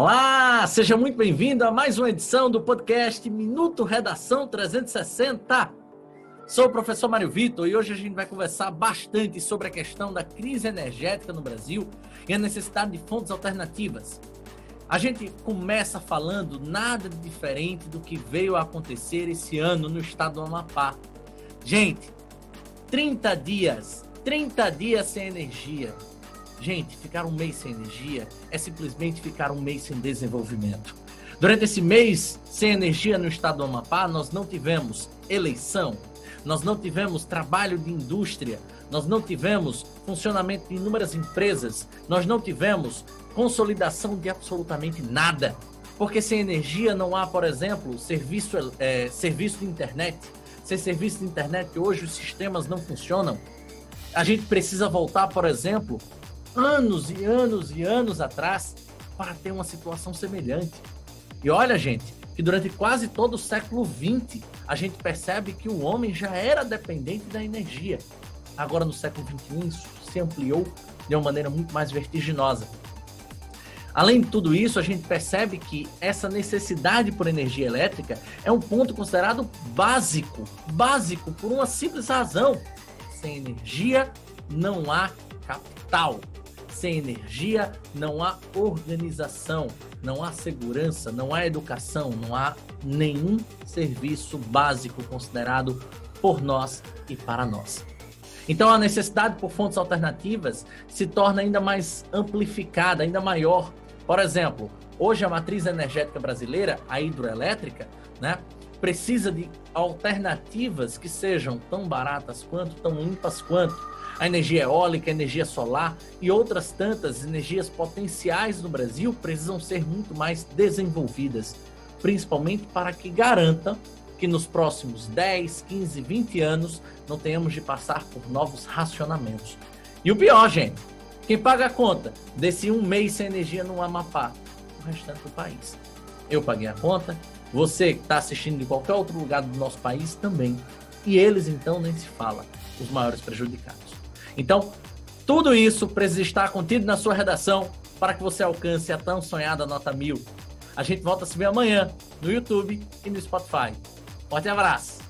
Olá, seja muito bem-vindo a mais uma edição do podcast Minuto Redação 360. Sou o professor Mário Vitor e hoje a gente vai conversar bastante sobre a questão da crise energética no Brasil e a necessidade de fontes alternativas. A gente começa falando nada de diferente do que veio a acontecer esse ano no estado do Amapá. Gente, 30 dias, 30 dias sem energia. Gente, ficar um mês sem energia é simplesmente ficar um mês sem desenvolvimento. Durante esse mês sem energia no estado do Amapá, nós não tivemos eleição, nós não tivemos trabalho de indústria, nós não tivemos funcionamento de inúmeras empresas, nós não tivemos consolidação de absolutamente nada. Porque sem energia não há, por exemplo, serviço, é, serviço de internet. Sem serviço de internet, hoje os sistemas não funcionam. A gente precisa voltar, por exemplo, anos e anos e anos atrás para ter uma situação semelhante. E olha, gente, que durante quase todo o século XX a gente percebe que o homem já era dependente da energia. Agora, no século XXI, isso se ampliou de uma maneira muito mais vertiginosa. Além de tudo isso, a gente percebe que essa necessidade por energia elétrica é um ponto considerado básico, básico por uma simples razão. Sem energia não há capital. Sem energia não há organização, não há segurança, não há educação, não há nenhum serviço básico considerado por nós e para nós. Então a necessidade por fontes alternativas se torna ainda mais amplificada, ainda maior. Por exemplo, hoje a matriz energética brasileira, a hidroelétrica, né, precisa de alternativas que sejam tão baratas quanto, tão limpas quanto a energia eólica, a energia solar e outras tantas energias potenciais no Brasil precisam ser muito mais desenvolvidas, principalmente para que garantam que nos próximos 10, 15, 20 anos não tenhamos de passar por novos racionamentos. E o pior, gente, quem paga a conta desse um mês sem energia no Amapá? O restante do país. Eu paguei a conta, você que está assistindo de qualquer outro lugar do nosso país também. E eles, então, nem se fala, os maiores prejudicados. Então, tudo isso precisa estar contido na sua redação para que você alcance a tão sonhada nota mil. A gente volta a se ver amanhã no YouTube e no Spotify. Forte abraço!